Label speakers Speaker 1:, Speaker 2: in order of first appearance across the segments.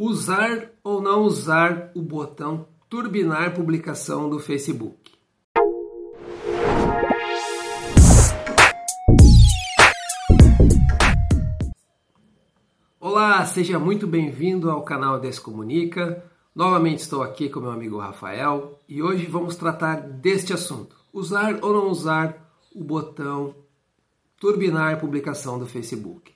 Speaker 1: Usar ou não usar o botão turbinar publicação do Facebook. Olá, seja muito bem-vindo ao canal Descomunica. Novamente estou aqui com meu amigo Rafael e hoje vamos tratar deste assunto: usar ou não usar o botão turbinar publicação do Facebook.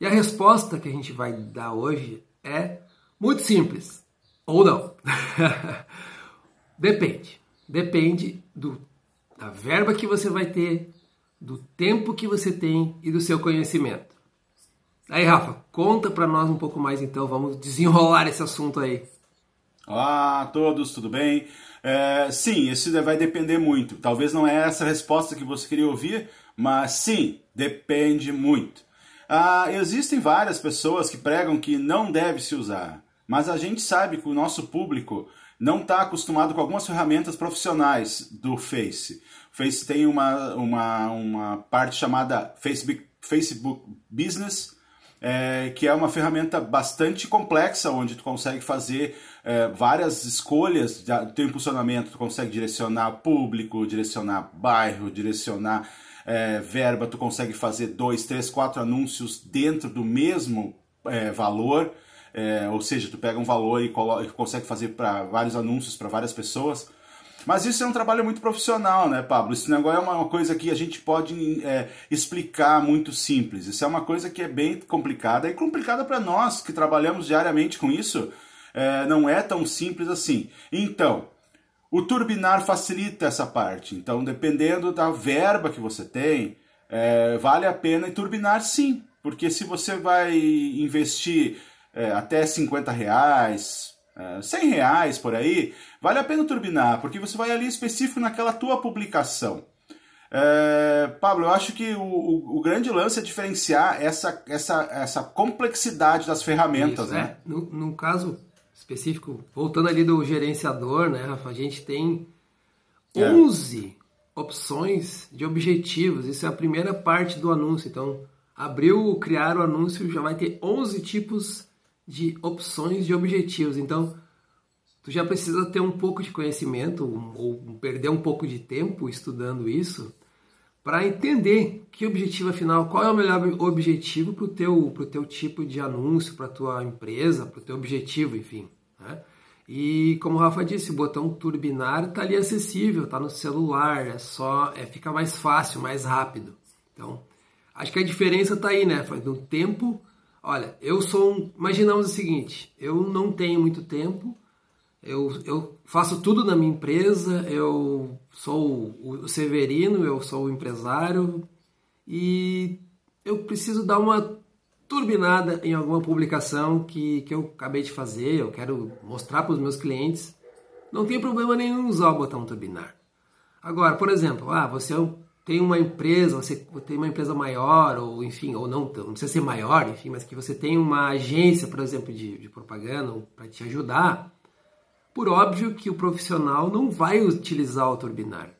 Speaker 1: E a resposta que a gente vai dar hoje é muito simples. Ou não. Depende. Depende do, da verba que você vai ter, do tempo que você tem e do seu conhecimento. Aí, Rafa, conta para nós um pouco mais então, vamos desenrolar esse assunto aí.
Speaker 2: Olá a todos, tudo bem? É, sim, isso vai depender muito. Talvez não é essa a resposta que você queria ouvir, mas sim, depende muito. Ah, existem várias pessoas que pregam que não deve se usar, mas a gente sabe que o nosso público não está acostumado com algumas ferramentas profissionais do Face. O Face tem uma, uma, uma parte chamada Facebook, Facebook Business, é, que é uma ferramenta bastante complexa, onde tu consegue fazer é, várias escolhas do teu impulsionamento, tu consegue direcionar público, direcionar bairro, direcionar é, verba, tu consegue fazer dois, três, quatro anúncios dentro do mesmo é, valor, é, ou seja, tu pega um valor e, e consegue fazer para vários anúncios para várias pessoas. Mas isso é um trabalho muito profissional, né, Pablo? Isso não é uma coisa que a gente pode é, explicar muito simples. Isso é uma coisa que é bem complicada e complicada para nós que trabalhamos diariamente com isso. É, não é tão simples assim. Então, o turbinar facilita essa parte. Então, dependendo da verba que você tem, é, vale a pena turbinar sim. Porque se você vai investir é, até 50 reais, é, 100 reais por aí, vale a pena turbinar, porque você vai ali específico naquela tua publicação. É, Pablo, eu acho que o, o, o, grande lance é diferenciar essa, essa, essa complexidade das ferramentas, Isso, né?
Speaker 1: É. No, no caso, específico, voltando ali do gerenciador, né, Rafa? A gente tem 11 é. opções de objetivos. Isso é a primeira parte do anúncio. Então, abriu, criar o anúncio, já vai ter 11 tipos de opções de objetivos. Então, tu já precisa ter um pouco de conhecimento ou perder um pouco de tempo estudando isso para entender que objetivo afinal, qual é o melhor objetivo para o teu, teu tipo de anúncio, para a tua empresa, para o teu objetivo, enfim. Né? E como o Rafa disse, o botão turbinar está ali acessível, está no celular, é só, é, fica mais fácil, mais rápido. Então, acho que a diferença está aí, né? No tempo, olha, eu sou um, imaginamos o seguinte, eu não tenho muito tempo, eu, eu faço tudo na minha empresa, eu sou o Severino, eu sou o empresário e eu preciso dar uma turbinada em alguma publicação que, que eu acabei de fazer, eu quero mostrar para os meus clientes, não tem problema nenhum usar o botão turbinar. Agora, por exemplo, ah, você tem uma empresa, você tem uma empresa maior, ou enfim, ou não, não precisa ser maior, enfim, mas que você tem uma agência, por exemplo, de, de propaganda para te ajudar, por óbvio que o profissional não vai utilizar o turbinar.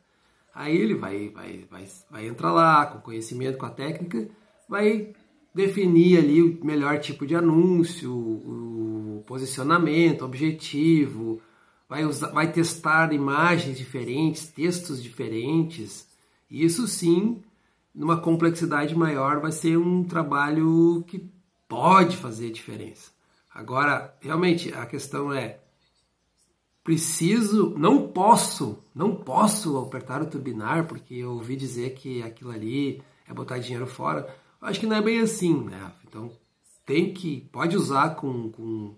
Speaker 1: Aí ele vai, vai, vai, vai entrar lá com conhecimento, com a técnica, vai definir ali o melhor tipo de anúncio, o posicionamento, objetivo, vai, usar, vai testar imagens diferentes, textos diferentes. Isso sim, numa complexidade maior, vai ser um trabalho que pode fazer diferença. Agora, realmente, a questão é: preciso, não posso, não posso apertar o turbinar, porque eu ouvi dizer que aquilo ali é botar dinheiro fora. Acho que não é bem assim, né? Então tem que, pode usar com, com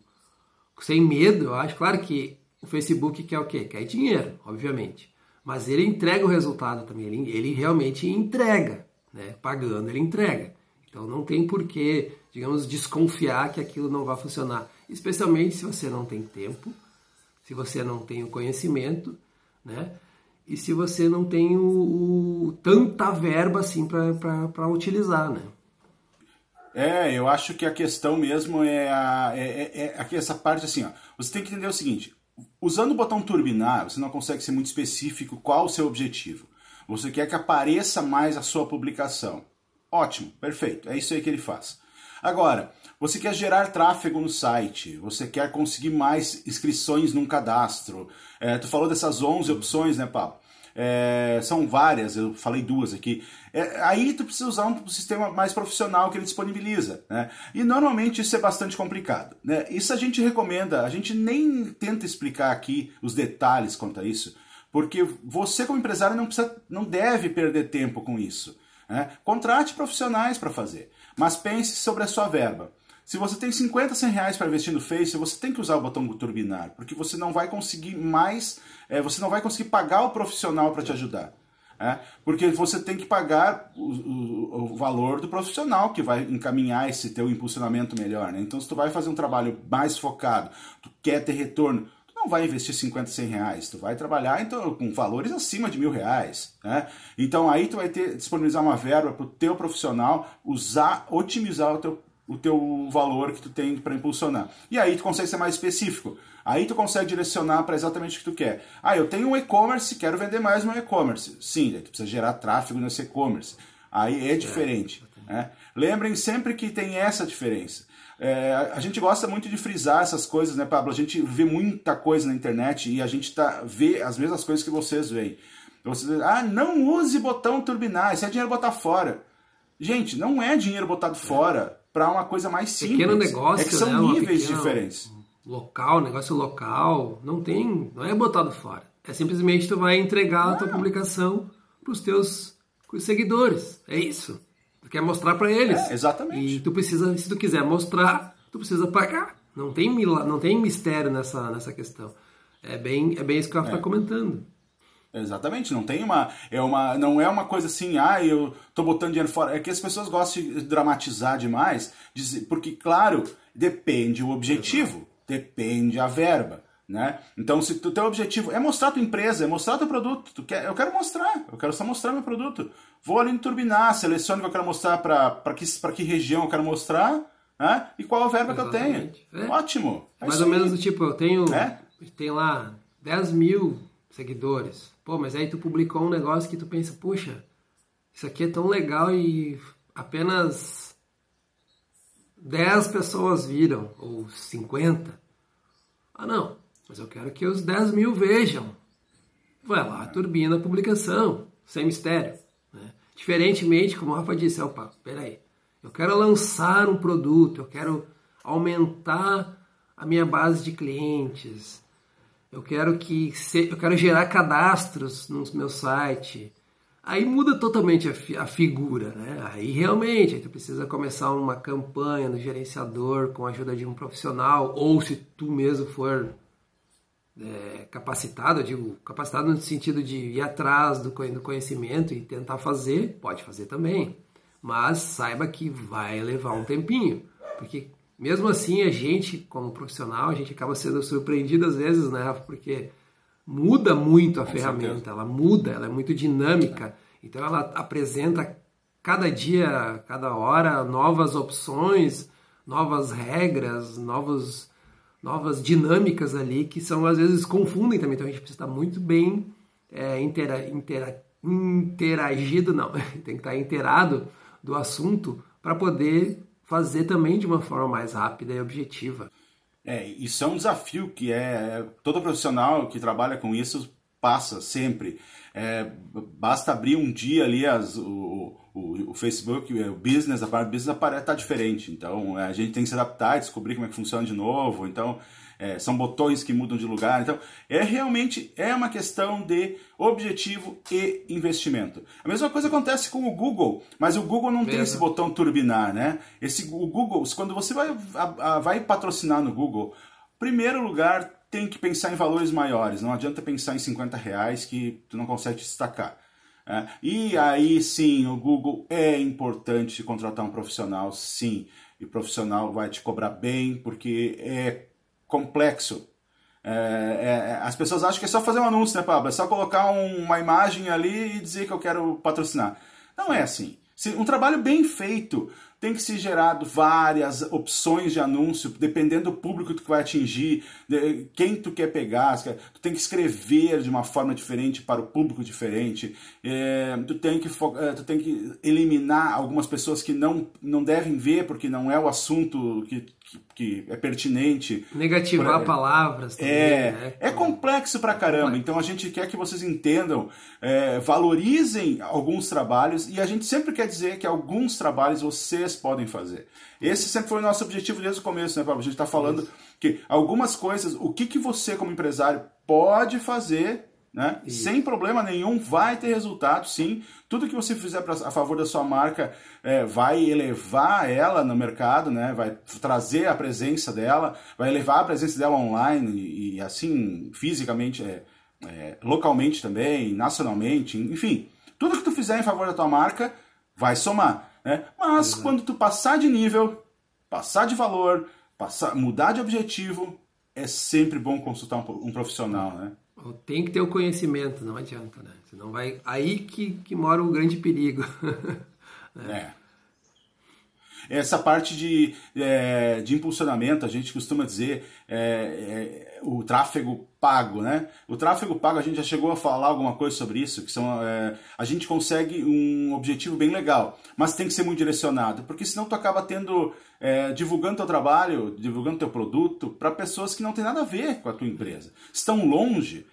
Speaker 1: sem medo, eu acho. Claro que o Facebook quer o quê? Quer dinheiro, obviamente. Mas ele entrega o resultado também, ele, ele realmente entrega, né? Pagando, ele entrega. Então não tem por que, digamos, desconfiar que aquilo não vai funcionar. Especialmente se você não tem tempo, se você não tem o conhecimento, né? e se você não tem o, o tanta verba assim para utilizar, né?
Speaker 2: É, eu acho que a questão mesmo é, a, é, é, é essa parte assim, ó. Você tem que entender o seguinte: usando o botão turbinar, você não consegue ser muito específico qual o seu objetivo. Você quer que apareça mais a sua publicação. Ótimo, perfeito. É isso aí que ele faz. Agora, você quer gerar tráfego no site, você quer conseguir mais inscrições num cadastro. É, tu falou dessas 11 opções, né, Pablo? É, são várias, eu falei duas aqui. É, aí tu precisa usar um sistema mais profissional que ele disponibiliza. Né? E normalmente isso é bastante complicado. Né? Isso a gente recomenda, a gente nem tenta explicar aqui os detalhes quanto a isso, porque você como empresário não, precisa, não deve perder tempo com isso. Né? Contrate profissionais para fazer, mas pense sobre a sua verba. Se você tem 50, 100 reais para investir no Face, você tem que usar o botão turbinar, porque você não vai conseguir mais, é, você não vai conseguir pagar o profissional para te ajudar. É, porque você tem que pagar o, o, o, valor do profissional que vai encaminhar esse teu impulsionamento melhor. Né? Então, se tu vai fazer um trabalho mais focado, tu quer ter retorno, não vai investir 50, 100 reais, tu vai trabalhar então, com valores acima de mil reais. Né? Então, aí tu vai ter disponibilizar uma verba para o teu profissional usar, otimizar o teu o teu valor que tu tem para impulsionar. E aí tu consegue ser mais específico. Aí tu consegue direcionar para exatamente o que tu quer. Ah, eu tenho um e-commerce, quero vender mais meu e-commerce. Sim, tu precisa gerar tráfego nesse e-commerce. Aí é diferente. Né? Lembrem sempre que tem essa diferença. É, a gente gosta muito de frisar essas coisas, né, Pablo? A gente vê muita coisa na internet e a gente tá, vê as mesmas coisas que vocês veem. Você, ah, não use botão turbinar, isso é dinheiro botar fora. Gente, não é dinheiro botado fora para uma coisa mais simples.
Speaker 1: Pequeno negócio,
Speaker 2: é que são
Speaker 1: né?
Speaker 2: níveis diferentes.
Speaker 1: Local, negócio local, não tem, não é botado fora. É simplesmente tu vai entregar a tua publicação para os teus seguidores. É isso. Quer mostrar para eles.
Speaker 2: É, exatamente.
Speaker 1: E tu precisa, se tu quiser mostrar, tu precisa pagar. Não tem, não tem mistério nessa, nessa questão. É bem, é bem isso que o Rafa está é. comentando.
Speaker 2: Exatamente, não tem uma, é uma, não é uma coisa assim, ah, eu tô botando dinheiro fora. É que as pessoas gostam de dramatizar demais, porque claro, depende o objetivo, depende a verba, né? Então, se o teu objetivo é mostrar a tua empresa, é mostrar teu produto, tu quer, eu quero mostrar, eu quero só mostrar meu produto. Vou ali no turbinar, seleciono o que eu quero mostrar para que que região eu quero mostrar, né? E qual a verba Exatamente. que eu tenho. É. Ótimo.
Speaker 1: É Mais ou menos do tipo, eu tenho, é? tem lá 10 mil seguidores. Pô, mas aí tu publicou um negócio que tu pensa, puxa, isso aqui é tão legal e apenas 10 pessoas viram, ou 50. Ah, não, mas eu quero que os 10 mil vejam. Vai lá, turbina a publicação, sem mistério. Né? Diferentemente, como o Rafa disse, opa, peraí, eu quero lançar um produto, eu quero aumentar a minha base de clientes, eu quero que eu quero gerar cadastros no meu site. Aí muda totalmente a, fi, a figura, né? Aí realmente aí tu precisa começar uma campanha no gerenciador com a ajuda de um profissional, ou se tu mesmo for é, capacitado, eu digo capacitado no sentido de ir atrás do, conhecimento e tentar fazer, pode fazer também. Mas saiba que vai levar um tempinho, porque mesmo assim, a gente, como profissional, a gente acaba sendo surpreendido às vezes, né? Porque muda muito a Com ferramenta, certeza. ela muda, ela é muito dinâmica. Então, ela apresenta cada dia, cada hora, novas opções, novas regras, novos, novas dinâmicas ali que são às vezes confundem também. Então, a gente precisa estar muito bem é, intera, intera, interagido, não, tem que estar inteirado do assunto para poder fazer também de uma forma mais rápida e objetiva.
Speaker 2: É, isso é um desafio que é todo profissional que trabalha com isso passa sempre. É, basta abrir um dia ali as, o, o, o, Facebook, o business, a parte business está diferente. Então a gente tem que se adaptar, descobrir como é que funciona de novo. Então é, são botões que mudam de lugar. Então, é realmente é uma questão de objetivo e investimento. A mesma coisa acontece com o Google, mas o Google não Mesmo. tem esse botão turbinar, né? Esse, o Google, quando você vai, a, a, vai patrocinar no Google, primeiro lugar tem que pensar em valores maiores. Não adianta pensar em 50 reais que tu não consegue destacar. É, e aí sim, o Google é importante contratar um profissional, sim. E o profissional vai te cobrar bem, porque é complexo. É, é, as pessoas acham que é só fazer um anúncio, né, Pablo? É só colocar um, uma imagem ali e dizer que eu quero patrocinar. Não é assim. Um trabalho bem feito tem que ser gerado várias opções de anúncio, dependendo do público que tu vai atingir, quem tu quer pegar, tu tem que escrever de uma forma diferente para o público diferente, é, tu, tem que, é, tu tem que eliminar algumas pessoas que não, não devem ver porque não é o assunto que, que, que é pertinente.
Speaker 1: Negativar pra, palavras também,
Speaker 2: é,
Speaker 1: né?
Speaker 2: É complexo pra caramba, então a gente quer que vocês entendam, é, valorizem alguns trabalhos e a gente sempre quer dizer que alguns trabalhos vocês podem fazer. Esse sempre foi o nosso objetivo desde o começo, né, Pablo? A gente está falando Isso. que algumas coisas, o que, que você como empresário pode fazer né? Sem problema nenhum, vai ter resultado, sim. Tudo que você fizer pra, a favor da sua marca é, vai elevar ela no mercado, né? vai trazer a presença dela, vai elevar a presença dela online e, e assim, fisicamente, é, é, localmente também, nacionalmente, enfim. Tudo que tu fizer em favor da tua marca vai somar. Né? Mas uhum. quando tu passar de nível, passar de valor, passar, mudar de objetivo, é sempre bom consultar um, um profissional, né?
Speaker 1: Tem que ter o conhecimento, não adianta, né? Senão vai. Aí que, que mora o grande perigo.
Speaker 2: é. Essa parte de, é, de impulsionamento, a gente costuma dizer é, é, o tráfego pago, né? O tráfego pago, a gente já chegou a falar alguma coisa sobre isso, que são, é, a gente consegue um objetivo bem legal, mas tem que ser muito direcionado, porque senão tu acaba tendo, é, divulgando teu trabalho, divulgando teu produto para pessoas que não tem nada a ver com a tua empresa. Estão longe,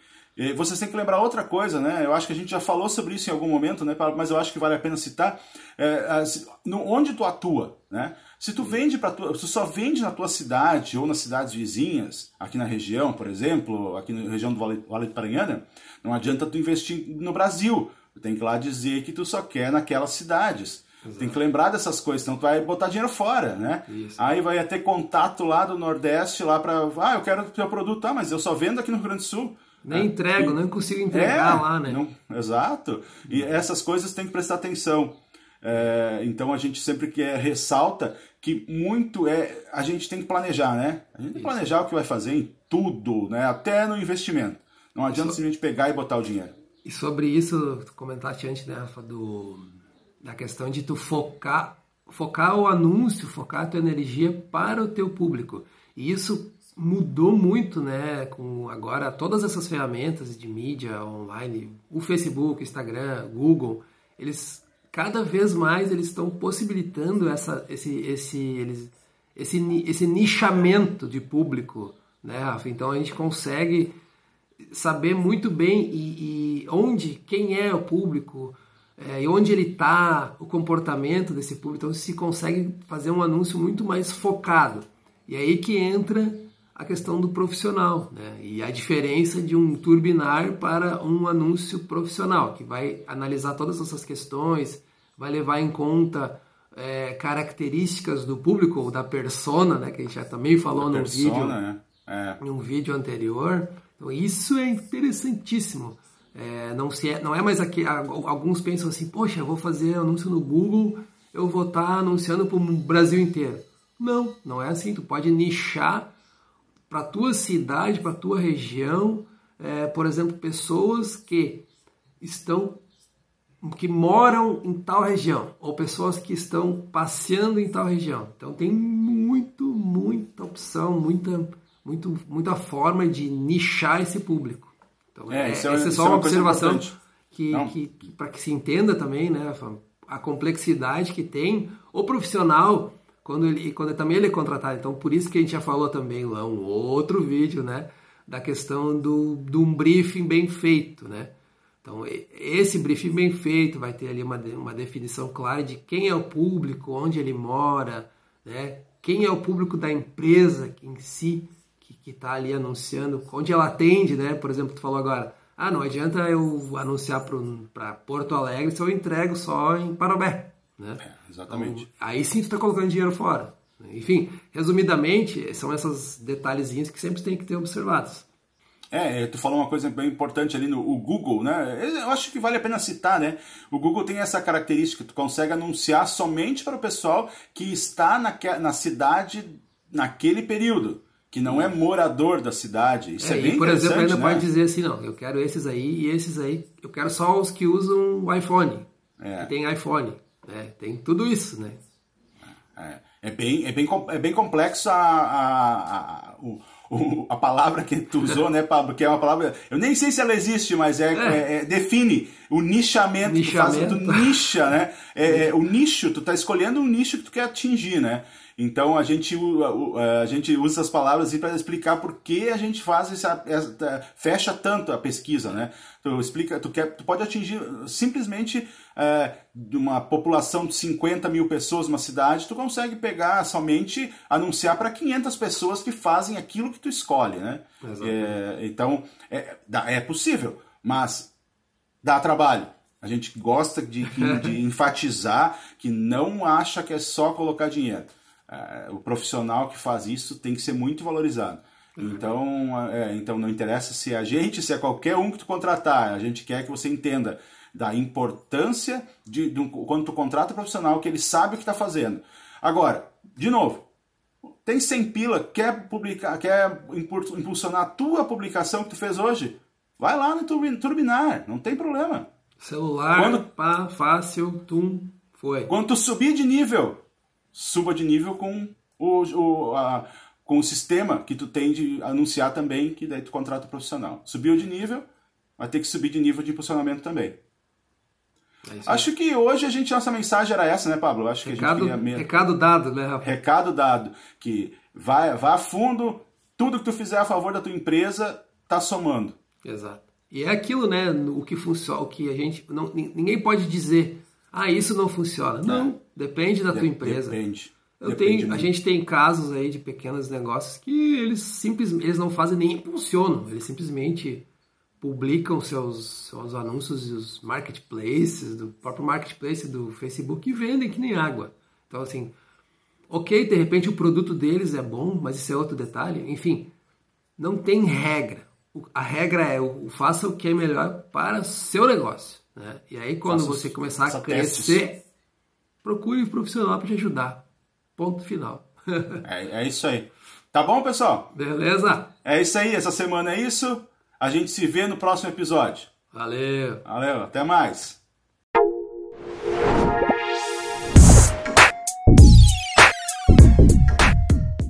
Speaker 2: vocês têm que lembrar outra coisa, né? Eu acho que a gente já falou sobre isso em algum momento, né? Mas eu acho que vale a pena citar. É, no, onde tu atua, né? Se tu vende para tu, tu só vende na tua cidade ou nas cidades vizinhas, aqui na região, por exemplo, aqui na região do Vale, vale do Paranhana, não adianta tu investir no Brasil. Tu tem que ir lá dizer que tu só quer naquelas cidades. Exato. Tem que lembrar dessas coisas, senão tu vai botar dinheiro fora, né? Isso. Aí vai ter contato lá do Nordeste, lá para, ah, eu quero o teu produto, tá, mas eu só vendo aqui no Rio Grande do Sul.
Speaker 1: Nem entrego, e, não consigo entregar
Speaker 2: é,
Speaker 1: lá, né?
Speaker 2: Não, exato. E essas coisas tem que prestar atenção. É, então a gente sempre quer ressalta que muito é a gente tem que planejar, né? A gente tem que planejar o que vai fazer em tudo, né? Até no investimento. Não adianta so... simplesmente pegar e botar o dinheiro.
Speaker 1: E sobre isso, tu comentaste antes, né, Rafa, do, da questão de tu focar, focar o anúncio, focar a tua energia para o teu público. E isso mudou muito, né, com agora todas essas ferramentas de mídia online, o Facebook, Instagram, Google, eles cada vez mais eles estão possibilitando essa, esse, esse, eles, esse, esse nichamento de público, né, Rafa? Então a gente consegue saber muito bem e, e onde, quem é o público, é, e onde ele está, o comportamento desse público. Então se consegue fazer um anúncio muito mais focado. E é aí que entra a questão do profissional né? e a diferença de um turbinar para um anúncio profissional, que vai analisar todas essas questões, vai levar em conta é, características do público ou da persona, né? que a gente já também falou num vídeo, né? é. em um vídeo anterior. Então, isso é interessantíssimo. É, não, se é, não é mais aqui. Alguns pensam assim: poxa, eu vou fazer anúncio no Google, eu vou estar tá anunciando para o Brasil inteiro. Não, não é assim. Tu pode nichar para a tua cidade, para a tua região, é, por exemplo, pessoas que estão que moram em tal região ou pessoas que estão passeando em tal região. Então tem muito, muita opção, muita, muito, muita forma de nichar esse público. Então, é, é, essa é só é uma, uma observação que, que, que para que se entenda também, né, a complexidade que tem o profissional quando ele quando também ele é contratado. Então por isso que a gente já falou também lá um outro vídeo, né, da questão do de um briefing bem feito, né? Então esse briefing bem feito vai ter ali uma, uma definição clara de quem é o público, onde ele mora, né? Quem é o público da empresa em si que está ali anunciando, onde ela atende, né? Por exemplo, tu falou agora, ah, não adianta eu anunciar para Porto Alegre se eu entrego só em Parobé. Né?
Speaker 2: É, exatamente.
Speaker 1: Então, aí sim tu está colocando dinheiro fora. Enfim, resumidamente, são esses detalhezinhos que sempre tem que ter observados.
Speaker 2: É, tu falou uma coisa bem importante ali no Google, né? Eu acho que vale a pena citar, né? O Google tem essa característica, tu consegue anunciar somente para o pessoal que está na, na cidade naquele período, que não é morador da cidade. Isso é, é bem e,
Speaker 1: por exemplo, ainda
Speaker 2: né?
Speaker 1: pode dizer assim, não, eu quero esses aí e esses aí, eu quero só os que usam o iPhone, é. que tem iPhone. Né? Tem tudo isso, né?
Speaker 2: É, é, bem, é, bem, é bem complexo a, a, a, o, a palavra que tu usou, né, Pablo? Que é uma palavra. Eu nem sei se ela existe, mas é, é. é, é define o nichamento. nichamento. Tu, faz, tu nicha, né? É, é, o nicho, tu tá escolhendo um nicho que tu quer atingir, né? Então a gente, a gente usa essas palavras para explicar por que a gente faz essa, essa, fecha tanto a pesquisa, né? Tu explica, tu quer, tu pode atingir simplesmente é, de uma população de 50 mil pessoas numa cidade, tu consegue pegar somente anunciar para 500 pessoas que fazem aquilo que tu escolhe, né? É, então é, é possível, mas dá trabalho. A gente gosta de, de enfatizar que não acha que é só colocar dinheiro. É, o profissional que faz isso tem que ser muito valorizado. Uhum. Então, é, então não interessa se é a gente, se é qualquer um que tu contratar, a gente quer que você entenda da importância de, de quando tu contrata um profissional que ele sabe o que está fazendo. Agora, de novo, tem 100 pila, quer publicar, quer impulsionar a tua publicação que tu fez hoje? Vai lá no Turbinar, não tem problema.
Speaker 1: Celular, quando, pá, fácil, tum, foi.
Speaker 2: Quando tu subir de nível, suba de nível com o, o, a, com o sistema que tu tem de anunciar também, que daí tu contrata o profissional. Subiu de nível, vai ter que subir de nível de impulsionamento também. É Acho que hoje a gente, nossa mensagem era essa, né, Pablo? Acho
Speaker 1: recado,
Speaker 2: que a
Speaker 1: gente queria... recado dado, né, Rafa?
Speaker 2: Recado dado. Que vai, vá a fundo, tudo que tu fizer a favor da tua empresa tá somando.
Speaker 1: Exato. E é aquilo, né, o que funciona, o que a gente. Não, ninguém pode dizer ah, isso não funciona. Não, depende da tua empresa.
Speaker 2: Depende.
Speaker 1: Eu depende tenho, a gente tem casos aí de pequenos negócios que eles simplesmente eles não fazem nem impulsionam, eles simplesmente publicam seus, seus anúncios os marketplaces, do próprio marketplace do Facebook e vendem que nem água. Então assim, ok, de repente o produto deles é bom, mas isso é outro detalhe. Enfim, não tem regra. A regra é o faça o que é melhor para o seu negócio. Né? E aí, quando faça, você começar a crescer, testes. procure um profissional para te ajudar. Ponto final.
Speaker 2: é, é isso aí. Tá bom, pessoal?
Speaker 1: Beleza?
Speaker 2: É isso aí. Essa semana é isso. A gente se vê no próximo episódio.
Speaker 1: Valeu.
Speaker 2: Valeu. Até mais.